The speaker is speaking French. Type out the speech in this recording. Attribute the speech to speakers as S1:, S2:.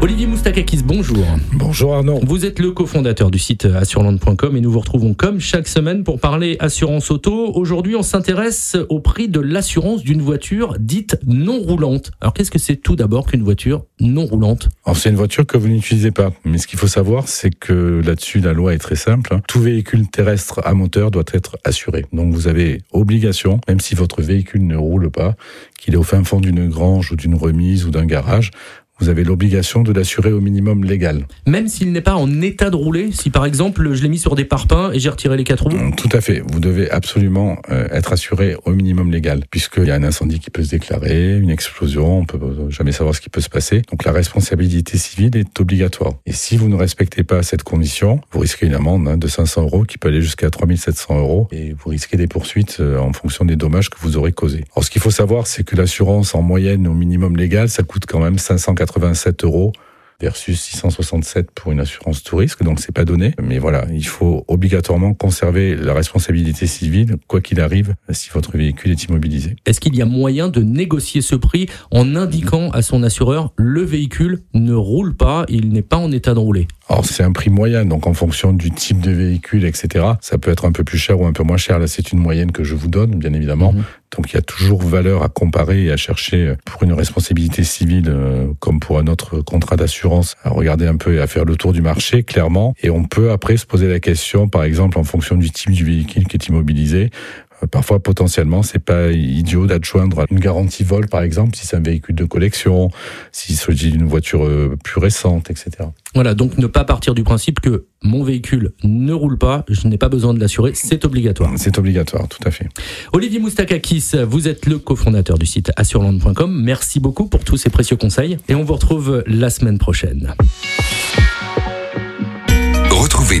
S1: Olivier Moustakakis, bonjour.
S2: Bonjour Arnaud.
S1: Vous êtes le cofondateur du site assureland.com et nous vous retrouvons comme chaque semaine pour parler assurance auto. Aujourd'hui, on s'intéresse au prix de l'assurance d'une voiture dite non roulante. Alors, qu'est-ce que c'est tout d'abord qu'une voiture non roulante
S2: Alors, c'est une voiture que vous n'utilisez pas. Mais ce qu'il faut savoir, c'est que là-dessus, la loi est très simple. Tout véhicule terrestre à moteur doit être assuré. Donc, vous avez obligation, même si votre véhicule ne roule pas, qu'il est au fin fond d'une grange ou d'une remise ou d'un garage, vous avez l'obligation de l'assurer au minimum légal.
S1: Même s'il n'est pas en état de rouler, si par exemple je l'ai mis sur des parpaings et j'ai retiré les quatre roues
S2: Tout à fait. Vous devez absolument euh, être assuré au minimum légal, puisqu'il y a un incendie qui peut se déclarer, une explosion, on peut jamais savoir ce qui peut se passer. Donc la responsabilité civile est obligatoire. Et si vous ne respectez pas cette condition, vous risquez une amende hein, de 500 euros qui peut aller jusqu'à 3700 euros et vous risquez des poursuites euh, en fonction des dommages que vous aurez causés. Alors ce qu'il faut savoir, c'est que l'assurance en moyenne au minimum légal, ça coûte quand même 540 87 euros versus 667 pour une assurance tout risque, donc c'est pas donné. Mais voilà, il faut obligatoirement conserver la responsabilité civile, quoi qu'il arrive, si votre véhicule est immobilisé.
S1: Est-ce qu'il y a moyen de négocier ce prix en indiquant à son assureur le véhicule ne roule pas, il n'est pas en état de rouler?
S2: Alors c'est un prix moyen, donc en fonction du type de véhicule, etc. Ça peut être un peu plus cher ou un peu moins cher. Là, c'est une moyenne que je vous donne, bien évidemment. Mhm. Donc il y a toujours valeur à comparer et à chercher pour une responsabilité civile euh, comme pour un autre contrat d'assurance, à regarder un peu et à faire le tour du marché, clairement. Et on peut après se poser la question, par exemple, en fonction du type du véhicule qui est immobilisé, euh, parfois potentiellement c'est pas idiot d'adjoindre une garantie vol par exemple si c'est un véhicule de collection, s'il s'agit d'une voiture euh, plus récente, etc.
S1: Voilà, donc ne pas partir du principe que mon véhicule ne roule pas, je n'ai pas besoin de l'assurer, c'est obligatoire.
S2: C'est obligatoire, tout à fait.
S1: Olivier Moustakakis, vous êtes le cofondateur du site assureland.com. Merci beaucoup pour tous ces précieux conseils et on vous retrouve la semaine prochaine.
S3: Retrouvez